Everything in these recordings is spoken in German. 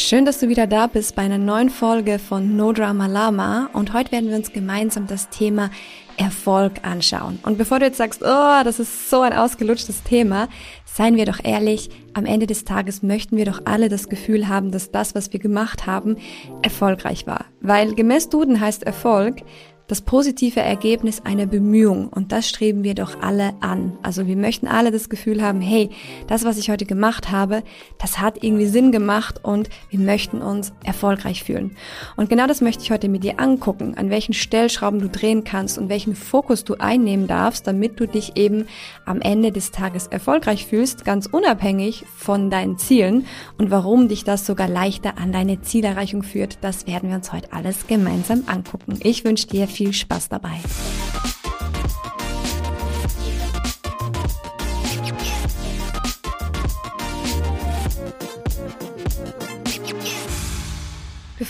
Schön, dass du wieder da bist bei einer neuen Folge von No Drama Lama und heute werden wir uns gemeinsam das Thema Erfolg anschauen. Und bevor du jetzt sagst, oh, das ist so ein ausgelutschtes Thema, seien wir doch ehrlich, am Ende des Tages möchten wir doch alle das Gefühl haben, dass das, was wir gemacht haben, erfolgreich war. Weil gemäß Duden heißt Erfolg, das positive Ergebnis einer Bemühung. Und das streben wir doch alle an. Also wir möchten alle das Gefühl haben, hey, das, was ich heute gemacht habe, das hat irgendwie Sinn gemacht und wir möchten uns erfolgreich fühlen. Und genau das möchte ich heute mit dir angucken, an welchen Stellschrauben du drehen kannst und welchen Fokus du einnehmen darfst, damit du dich eben am Ende des Tages erfolgreich fühlst, ganz unabhängig von deinen Zielen und warum dich das sogar leichter an deine Zielerreichung führt. Das werden wir uns heute alles gemeinsam angucken. Ich wünsche dir viel viel Spaß dabei.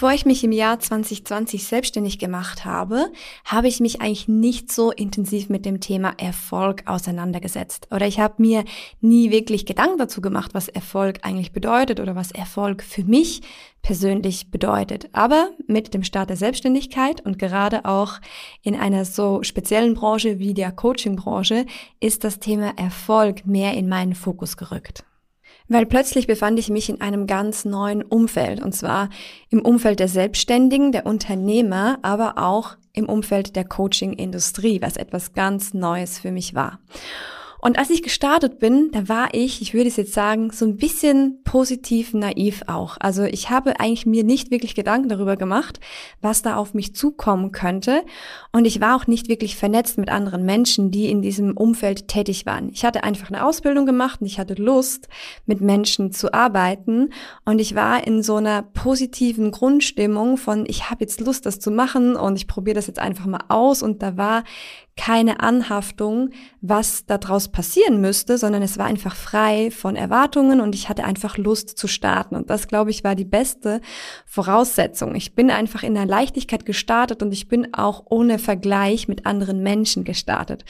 Bevor ich mich im Jahr 2020 selbstständig gemacht habe, habe ich mich eigentlich nicht so intensiv mit dem Thema Erfolg auseinandergesetzt. Oder ich habe mir nie wirklich Gedanken dazu gemacht, was Erfolg eigentlich bedeutet oder was Erfolg für mich persönlich bedeutet. Aber mit dem Start der Selbstständigkeit und gerade auch in einer so speziellen Branche wie der Coaching-Branche ist das Thema Erfolg mehr in meinen Fokus gerückt. Weil plötzlich befand ich mich in einem ganz neuen Umfeld, und zwar im Umfeld der Selbstständigen, der Unternehmer, aber auch im Umfeld der Coaching-Industrie, was etwas ganz Neues für mich war. Und als ich gestartet bin, da war ich, ich würde es jetzt sagen, so ein bisschen positiv naiv auch. Also ich habe eigentlich mir nicht wirklich Gedanken darüber gemacht, was da auf mich zukommen könnte. Und ich war auch nicht wirklich vernetzt mit anderen Menschen, die in diesem Umfeld tätig waren. Ich hatte einfach eine Ausbildung gemacht und ich hatte Lust, mit Menschen zu arbeiten. Und ich war in so einer positiven Grundstimmung von, ich habe jetzt Lust, das zu machen und ich probiere das jetzt einfach mal aus. Und da war keine Anhaftung, was daraus passieren müsste, sondern es war einfach frei von Erwartungen und ich hatte einfach Lust zu starten. Und das, glaube ich, war die beste Voraussetzung. Ich bin einfach in der Leichtigkeit gestartet und ich bin auch ohne Vergleich mit anderen Menschen gestartet.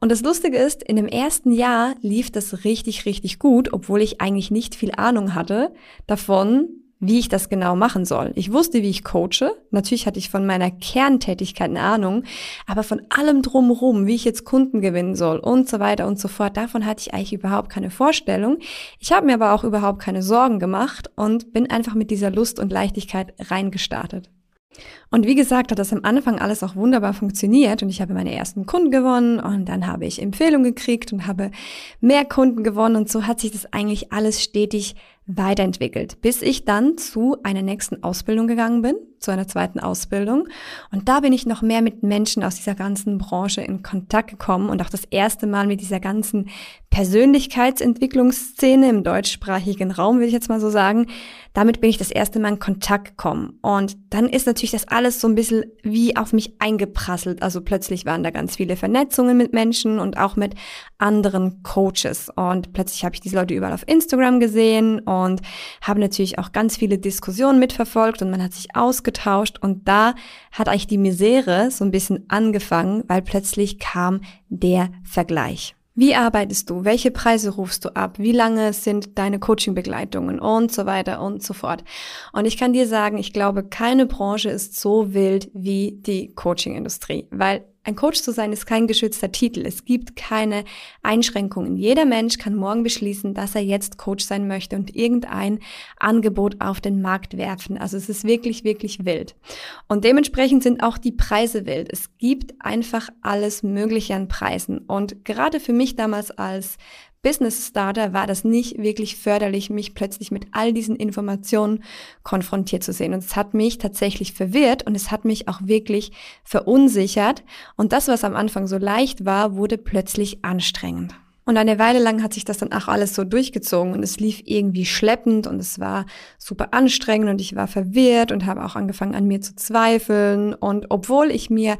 Und das Lustige ist, in dem ersten Jahr lief das richtig, richtig gut, obwohl ich eigentlich nicht viel Ahnung hatte davon, wie ich das genau machen soll. Ich wusste, wie ich coache. Natürlich hatte ich von meiner Kerntätigkeit eine Ahnung, aber von allem drumherum, wie ich jetzt Kunden gewinnen soll und so weiter und so fort, davon hatte ich eigentlich überhaupt keine Vorstellung. Ich habe mir aber auch überhaupt keine Sorgen gemacht und bin einfach mit dieser Lust und Leichtigkeit reingestartet. Und wie gesagt, hat das am Anfang alles auch wunderbar funktioniert und ich habe meine ersten Kunden gewonnen und dann habe ich Empfehlungen gekriegt und habe mehr Kunden gewonnen und so hat sich das eigentlich alles stetig weiterentwickelt, bis ich dann zu einer nächsten Ausbildung gegangen bin, zu einer zweiten Ausbildung. Und da bin ich noch mehr mit Menschen aus dieser ganzen Branche in Kontakt gekommen und auch das erste Mal mit dieser ganzen Persönlichkeitsentwicklungsszene im deutschsprachigen Raum, will ich jetzt mal so sagen. Damit bin ich das erste Mal in Kontakt gekommen. Und dann ist natürlich das alles so ein bisschen wie auf mich eingeprasselt. Also plötzlich waren da ganz viele Vernetzungen mit Menschen und auch mit anderen Coaches. Und plötzlich habe ich diese Leute überall auf Instagram gesehen und habe natürlich auch ganz viele Diskussionen mitverfolgt und man hat sich ausgetauscht und da hat eigentlich die Misere so ein bisschen angefangen, weil plötzlich kam der Vergleich. Wie arbeitest du? Welche Preise rufst du ab? Wie lange sind deine Coaching-Begleitungen und so weiter und so fort? Und ich kann dir sagen, ich glaube, keine Branche ist so wild wie die Coaching-Industrie, weil ein Coach zu sein ist kein geschützter Titel. Es gibt keine Einschränkungen. Jeder Mensch kann morgen beschließen, dass er jetzt Coach sein möchte und irgendein Angebot auf den Markt werfen. Also es ist wirklich, wirklich wild. Und dementsprechend sind auch die Preise wild. Es gibt einfach alles Mögliche an Preisen. Und gerade für mich damals als Business Starter war das nicht wirklich förderlich, mich plötzlich mit all diesen Informationen konfrontiert zu sehen. Und es hat mich tatsächlich verwirrt und es hat mich auch wirklich verunsichert. Und das, was am Anfang so leicht war, wurde plötzlich anstrengend. Und eine Weile lang hat sich das dann auch alles so durchgezogen und es lief irgendwie schleppend und es war super anstrengend und ich war verwirrt und habe auch angefangen an mir zu zweifeln. Und obwohl ich mir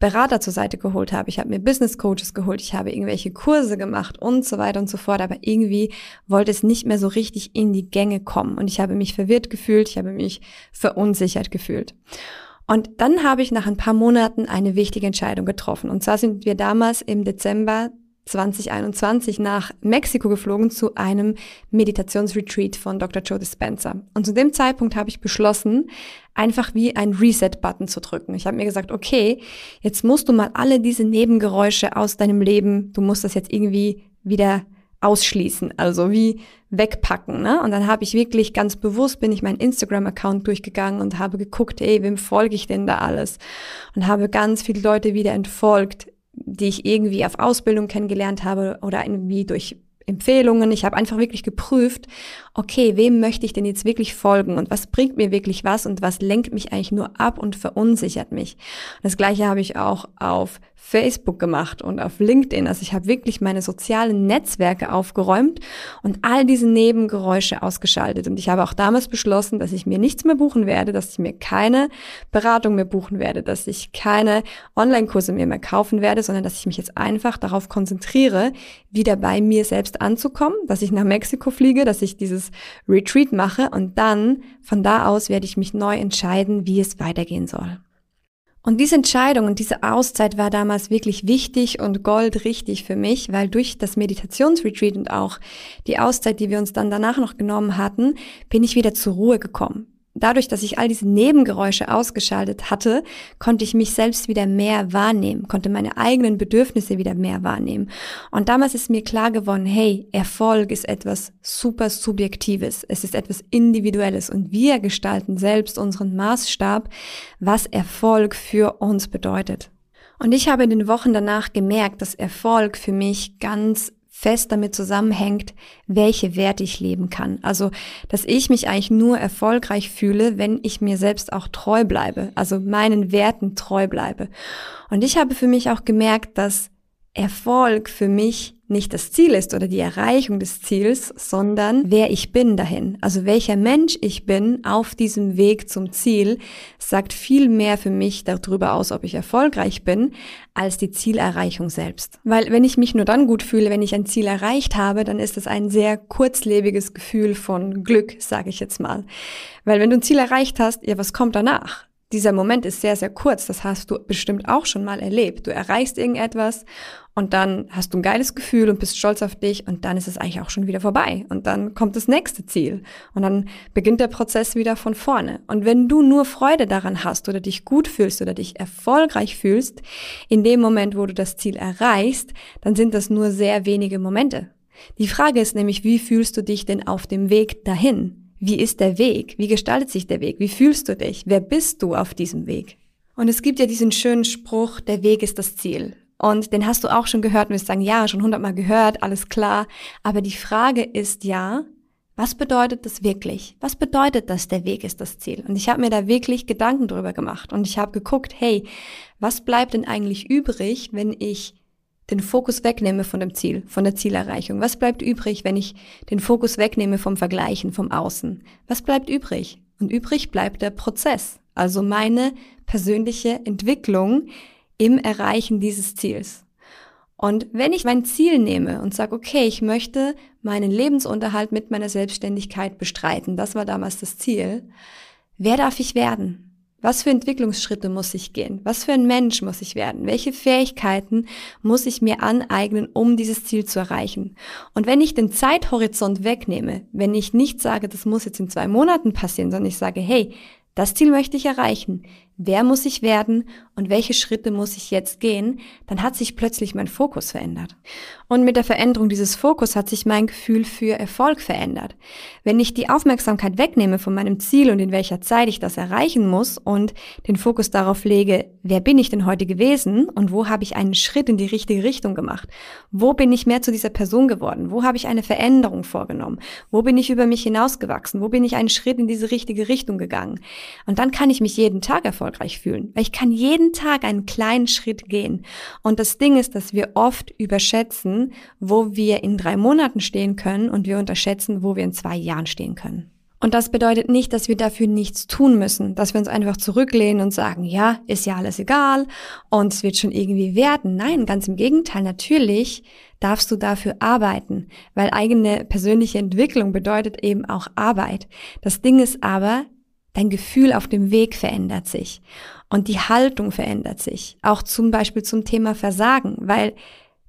Berater zur Seite geholt habe, ich habe mir Business Coaches geholt, ich habe irgendwelche Kurse gemacht und so weiter und so fort, aber irgendwie wollte es nicht mehr so richtig in die Gänge kommen und ich habe mich verwirrt gefühlt, ich habe mich verunsichert gefühlt. Und dann habe ich nach ein paar Monaten eine wichtige Entscheidung getroffen. Und zwar sind wir damals im Dezember 2021 nach Mexiko geflogen zu einem Meditationsretreat von Dr. Joe Dispenza. Und zu dem Zeitpunkt habe ich beschlossen, einfach wie ein Reset-Button zu drücken. Ich habe mir gesagt, okay, jetzt musst du mal alle diese Nebengeräusche aus deinem Leben, du musst das jetzt irgendwie wieder ausschließen, also wie wegpacken. Ne? Und dann habe ich wirklich ganz bewusst, bin ich meinen Instagram-Account durchgegangen und habe geguckt, ey, wem folge ich denn da alles? Und habe ganz viele Leute wieder entfolgt, die ich irgendwie auf Ausbildung kennengelernt habe oder irgendwie durch Empfehlungen. Ich habe einfach wirklich geprüft, okay, wem möchte ich denn jetzt wirklich folgen und was bringt mir wirklich was und was lenkt mich eigentlich nur ab und verunsichert mich. das gleiche habe ich auch auf Facebook gemacht und auf LinkedIn. Also ich habe wirklich meine sozialen Netzwerke aufgeräumt und all diese Nebengeräusche ausgeschaltet. Und ich habe auch damals beschlossen, dass ich mir nichts mehr buchen werde, dass ich mir keine Beratung mehr buchen werde, dass ich keine Online-Kurse mehr, mehr kaufen werde, sondern dass ich mich jetzt einfach darauf konzentriere, wieder bei mir selbst anzukommen, dass ich nach Mexiko fliege, dass ich dieses Retreat mache und dann von da aus werde ich mich neu entscheiden, wie es weitergehen soll. Und diese Entscheidung und diese Auszeit war damals wirklich wichtig und goldrichtig für mich, weil durch das Meditationsretreat und auch die Auszeit, die wir uns dann danach noch genommen hatten, bin ich wieder zur Ruhe gekommen dadurch, dass ich all diese Nebengeräusche ausgeschaltet hatte, konnte ich mich selbst wieder mehr wahrnehmen, konnte meine eigenen Bedürfnisse wieder mehr wahrnehmen. Und damals ist mir klar geworden, hey, Erfolg ist etwas super Subjektives, es ist etwas Individuelles und wir gestalten selbst unseren Maßstab, was Erfolg für uns bedeutet. Und ich habe in den Wochen danach gemerkt, dass Erfolg für mich ganz fest damit zusammenhängt, welche Werte ich leben kann. Also, dass ich mich eigentlich nur erfolgreich fühle, wenn ich mir selbst auch treu bleibe, also meinen Werten treu bleibe. Und ich habe für mich auch gemerkt, dass Erfolg für mich nicht das Ziel ist oder die Erreichung des Ziels, sondern wer ich bin dahin. Also welcher Mensch ich bin auf diesem Weg zum Ziel, sagt viel mehr für mich darüber aus, ob ich erfolgreich bin, als die Zielerreichung selbst. Weil wenn ich mich nur dann gut fühle, wenn ich ein Ziel erreicht habe, dann ist das ein sehr kurzlebiges Gefühl von Glück, sage ich jetzt mal. Weil wenn du ein Ziel erreicht hast, ja, was kommt danach? Dieser Moment ist sehr, sehr kurz. Das hast du bestimmt auch schon mal erlebt. Du erreichst irgendetwas und dann hast du ein geiles Gefühl und bist stolz auf dich und dann ist es eigentlich auch schon wieder vorbei. Und dann kommt das nächste Ziel und dann beginnt der Prozess wieder von vorne. Und wenn du nur Freude daran hast oder dich gut fühlst oder dich erfolgreich fühlst, in dem Moment, wo du das Ziel erreichst, dann sind das nur sehr wenige Momente. Die Frage ist nämlich, wie fühlst du dich denn auf dem Weg dahin? Wie ist der Weg? Wie gestaltet sich der Weg? Wie fühlst du dich? Wer bist du auf diesem Weg? Und es gibt ja diesen schönen Spruch, der Weg ist das Ziel. Und den hast du auch schon gehört und wirst sagen, ja, schon hundertmal gehört, alles klar. Aber die Frage ist ja, was bedeutet das wirklich? Was bedeutet das, der Weg ist das Ziel? Und ich habe mir da wirklich Gedanken drüber gemacht und ich habe geguckt, hey, was bleibt denn eigentlich übrig, wenn ich den Fokus wegnehme von dem Ziel, von der Zielerreichung? Was bleibt übrig, wenn ich den Fokus wegnehme vom Vergleichen, vom Außen? Was bleibt übrig? Und übrig bleibt der Prozess, also meine persönliche Entwicklung im Erreichen dieses Ziels. Und wenn ich mein Ziel nehme und sage, okay, ich möchte meinen Lebensunterhalt mit meiner Selbstständigkeit bestreiten, das war damals das Ziel, wer darf ich werden? Was für Entwicklungsschritte muss ich gehen? Was für ein Mensch muss ich werden? Welche Fähigkeiten muss ich mir aneignen, um dieses Ziel zu erreichen? Und wenn ich den Zeithorizont wegnehme, wenn ich nicht sage, das muss jetzt in zwei Monaten passieren, sondern ich sage, hey, das Ziel möchte ich erreichen wer muss ich werden und welche Schritte muss ich jetzt gehen, dann hat sich plötzlich mein Fokus verändert. Und mit der Veränderung dieses Fokus hat sich mein Gefühl für Erfolg verändert. Wenn ich die Aufmerksamkeit wegnehme von meinem Ziel und in welcher Zeit ich das erreichen muss und den Fokus darauf lege, wer bin ich denn heute gewesen und wo habe ich einen Schritt in die richtige Richtung gemacht? Wo bin ich mehr zu dieser Person geworden? Wo habe ich eine Veränderung vorgenommen? Wo bin ich über mich hinausgewachsen? Wo bin ich einen Schritt in diese richtige Richtung gegangen? Und dann kann ich mich jeden Tag erfolgreich erfolgreich fühlen. Weil ich kann jeden Tag einen kleinen Schritt gehen. Und das Ding ist, dass wir oft überschätzen, wo wir in drei Monaten stehen können und wir unterschätzen, wo wir in zwei Jahren stehen können. Und das bedeutet nicht, dass wir dafür nichts tun müssen, dass wir uns einfach zurücklehnen und sagen, ja, ist ja alles egal und es wird schon irgendwie werden. Nein, ganz im Gegenteil, natürlich darfst du dafür arbeiten, weil eigene persönliche Entwicklung bedeutet eben auch Arbeit. Das Ding ist aber, Dein Gefühl auf dem Weg verändert sich und die Haltung verändert sich. Auch zum Beispiel zum Thema Versagen, weil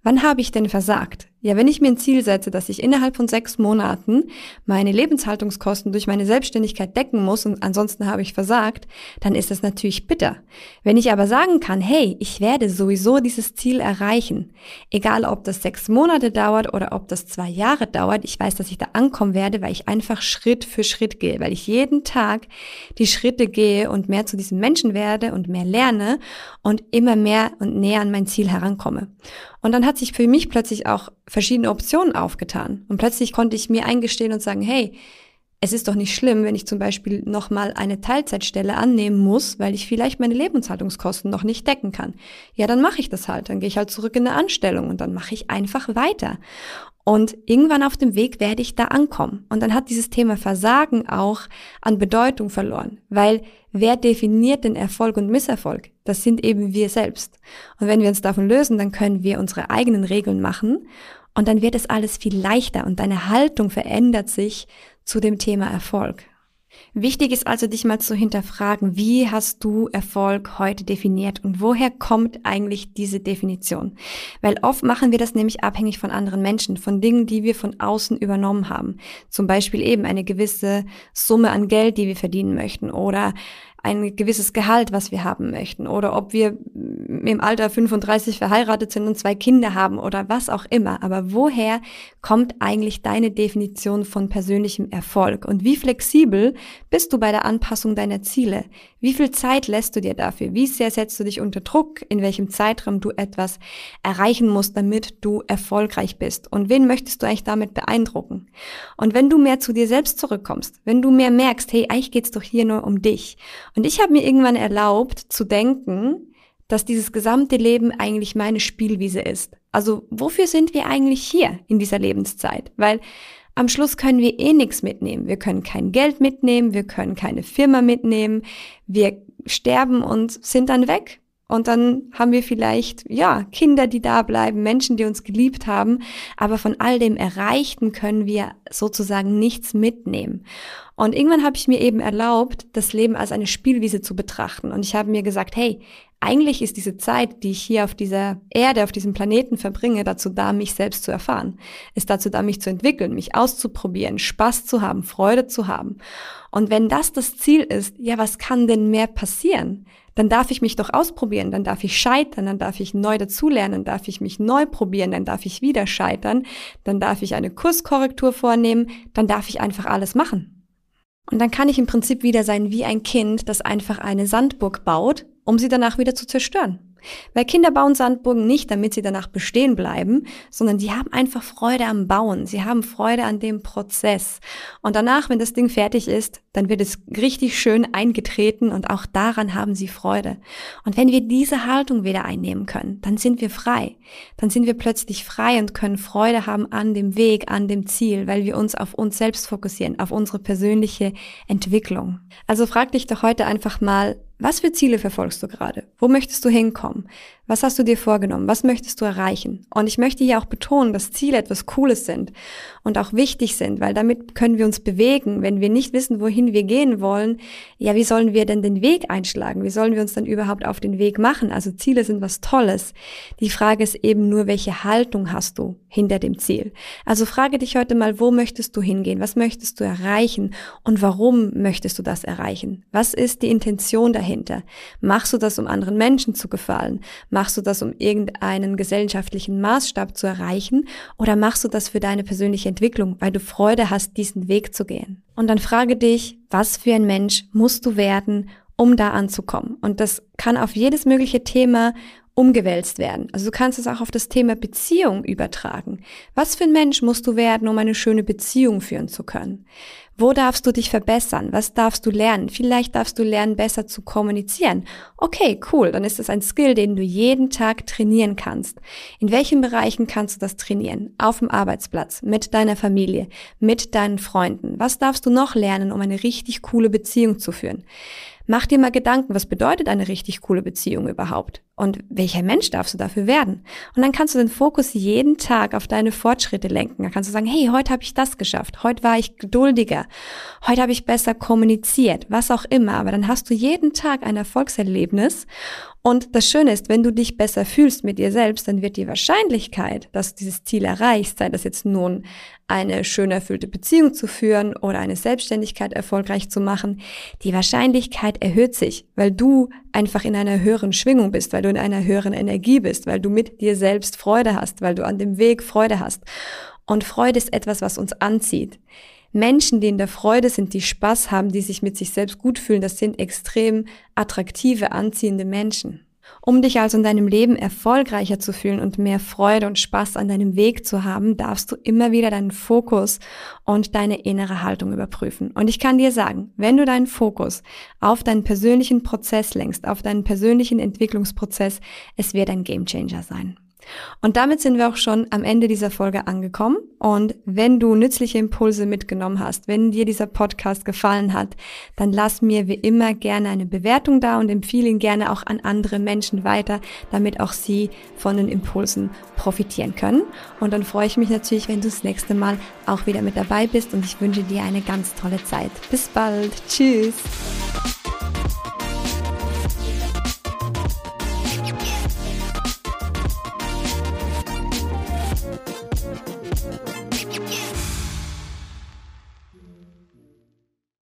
Wann habe ich denn versagt? Ja, wenn ich mir ein Ziel setze, dass ich innerhalb von sechs Monaten meine Lebenshaltungskosten durch meine Selbstständigkeit decken muss und ansonsten habe ich versagt, dann ist das natürlich bitter. Wenn ich aber sagen kann, hey, ich werde sowieso dieses Ziel erreichen, egal ob das sechs Monate dauert oder ob das zwei Jahre dauert, ich weiß, dass ich da ankommen werde, weil ich einfach Schritt für Schritt gehe, weil ich jeden Tag die Schritte gehe und mehr zu diesem Menschen werde und mehr lerne und immer mehr und näher an mein Ziel herankomme. Und dann hat sich für mich plötzlich auch verschiedene Optionen aufgetan. Und plötzlich konnte ich mir eingestehen und sagen, hey, es ist doch nicht schlimm, wenn ich zum Beispiel nochmal eine Teilzeitstelle annehmen muss, weil ich vielleicht meine Lebenshaltungskosten noch nicht decken kann. Ja, dann mache ich das halt. Dann gehe ich halt zurück in eine Anstellung und dann mache ich einfach weiter. Und irgendwann auf dem Weg werde ich da ankommen. Und dann hat dieses Thema Versagen auch an Bedeutung verloren, weil wer definiert den Erfolg und Misserfolg? Das sind eben wir selbst. Und wenn wir uns davon lösen, dann können wir unsere eigenen Regeln machen und dann wird es alles viel leichter und deine Haltung verändert sich zu dem Thema Erfolg. Wichtig ist also, dich mal zu hinterfragen, wie hast du Erfolg heute definiert und woher kommt eigentlich diese Definition? Weil oft machen wir das nämlich abhängig von anderen Menschen, von Dingen, die wir von außen übernommen haben. Zum Beispiel eben eine gewisse Summe an Geld, die wir verdienen möchten oder ein gewisses Gehalt, was wir haben möchten oder ob wir im Alter 35 verheiratet sind und zwei Kinder haben oder was auch immer. Aber woher kommt eigentlich deine Definition von persönlichem Erfolg und wie flexibel bist du bei der Anpassung deiner Ziele? Wie viel Zeit lässt du dir dafür? Wie sehr setzt du dich unter Druck? In welchem Zeitraum du etwas erreichen musst, damit du erfolgreich bist? Und wen möchtest du eigentlich damit beeindrucken? Und wenn du mehr zu dir selbst zurückkommst, wenn du mehr merkst, hey, eigentlich geht's doch hier nur um dich und ich habe mir irgendwann erlaubt zu denken, dass dieses gesamte Leben eigentlich meine Spielwiese ist. Also wofür sind wir eigentlich hier in dieser Lebenszeit? Weil am Schluss können wir eh nichts mitnehmen. Wir können kein Geld mitnehmen, wir können keine Firma mitnehmen, wir sterben und sind dann weg. Und dann haben wir vielleicht, ja, Kinder, die da bleiben, Menschen, die uns geliebt haben. Aber von all dem Erreichten können wir sozusagen nichts mitnehmen. Und irgendwann habe ich mir eben erlaubt, das Leben als eine Spielwiese zu betrachten. Und ich habe mir gesagt, hey, eigentlich ist diese Zeit, die ich hier auf dieser Erde, auf diesem Planeten verbringe, dazu da, mich selbst zu erfahren. Ist dazu da, mich zu entwickeln, mich auszuprobieren, Spaß zu haben, Freude zu haben. Und wenn das das Ziel ist, ja, was kann denn mehr passieren? dann darf ich mich doch ausprobieren, dann darf ich scheitern, dann darf ich neu dazulernen, dann darf ich mich neu probieren, dann darf ich wieder scheitern, dann darf ich eine Kurskorrektur vornehmen, dann darf ich einfach alles machen. Und dann kann ich im Prinzip wieder sein wie ein Kind, das einfach eine Sandburg baut, um sie danach wieder zu zerstören. Weil Kinder bauen Sandburgen nicht, damit sie danach bestehen bleiben, sondern die haben einfach Freude am Bauen. Sie haben Freude an dem Prozess. Und danach, wenn das Ding fertig ist, dann wird es richtig schön eingetreten und auch daran haben sie Freude. Und wenn wir diese Haltung wieder einnehmen können, dann sind wir frei. Dann sind wir plötzlich frei und können Freude haben an dem Weg, an dem Ziel, weil wir uns auf uns selbst fokussieren, auf unsere persönliche Entwicklung. Also frag dich doch heute einfach mal, was für Ziele verfolgst du gerade? Wo möchtest du hinkommen? Was hast du dir vorgenommen? Was möchtest du erreichen? Und ich möchte hier auch betonen, dass Ziele etwas Cooles sind und auch wichtig sind, weil damit können wir uns bewegen. Wenn wir nicht wissen, wohin wir gehen wollen, ja, wie sollen wir denn den Weg einschlagen? Wie sollen wir uns dann überhaupt auf den Weg machen? Also Ziele sind was Tolles. Die Frage ist eben nur, welche Haltung hast du hinter dem Ziel? Also frage dich heute mal, wo möchtest du hingehen? Was möchtest du erreichen? Und warum möchtest du das erreichen? Was ist die Intention dahinter? Machst du das, um anderen Menschen zu gefallen? Machst du das, um irgendeinen gesellschaftlichen Maßstab zu erreichen? Oder machst du das für deine persönliche Entwicklung, weil du Freude hast, diesen Weg zu gehen? Und dann frage dich, was für ein Mensch musst du werden, um da anzukommen? Und das kann auf jedes mögliche Thema umgewälzt werden. Also du kannst es auch auf das Thema Beziehung übertragen. Was für ein Mensch musst du werden, um eine schöne Beziehung führen zu können? Wo darfst du dich verbessern? Was darfst du lernen? Vielleicht darfst du lernen, besser zu kommunizieren. Okay, cool. Dann ist das ein Skill, den du jeden Tag trainieren kannst. In welchen Bereichen kannst du das trainieren? Auf dem Arbeitsplatz, mit deiner Familie, mit deinen Freunden. Was darfst du noch lernen, um eine richtig coole Beziehung zu führen? Mach dir mal Gedanken, was bedeutet eine richtig coole Beziehung überhaupt? Und welcher Mensch darfst du dafür werden? Und dann kannst du den Fokus jeden Tag auf deine Fortschritte lenken. Dann kannst du sagen, hey, heute habe ich das geschafft, heute war ich geduldiger, heute habe ich besser kommuniziert, was auch immer. Aber dann hast du jeden Tag ein Erfolgserlebnis und das Schöne ist, wenn du dich besser fühlst mit dir selbst, dann wird die Wahrscheinlichkeit, dass du dieses Ziel erreichst, sei das jetzt nun eine schön erfüllte Beziehung zu führen oder eine Selbstständigkeit erfolgreich zu machen, die Wahrscheinlichkeit erhöht sich, weil du einfach in einer höheren Schwingung bist, weil du in einer höheren Energie bist, weil du mit dir selbst Freude hast, weil du an dem Weg Freude hast. Und Freude ist etwas, was uns anzieht. Menschen, die in der Freude sind, die Spaß haben, die sich mit sich selbst gut fühlen, das sind extrem attraktive, anziehende Menschen. Um dich also in deinem Leben erfolgreicher zu fühlen und mehr Freude und Spaß an deinem Weg zu haben, darfst du immer wieder deinen Fokus und deine innere Haltung überprüfen. Und ich kann dir sagen, wenn du deinen Fokus auf deinen persönlichen Prozess lenkst, auf deinen persönlichen Entwicklungsprozess, es wird ein Gamechanger sein. Und damit sind wir auch schon am Ende dieser Folge angekommen. Und wenn du nützliche Impulse mitgenommen hast, wenn dir dieser Podcast gefallen hat, dann lass mir wie immer gerne eine Bewertung da und empfehle ihn gerne auch an andere Menschen weiter, damit auch sie von den Impulsen profitieren können. Und dann freue ich mich natürlich, wenn du das nächste Mal auch wieder mit dabei bist und ich wünsche dir eine ganz tolle Zeit. Bis bald. Tschüss.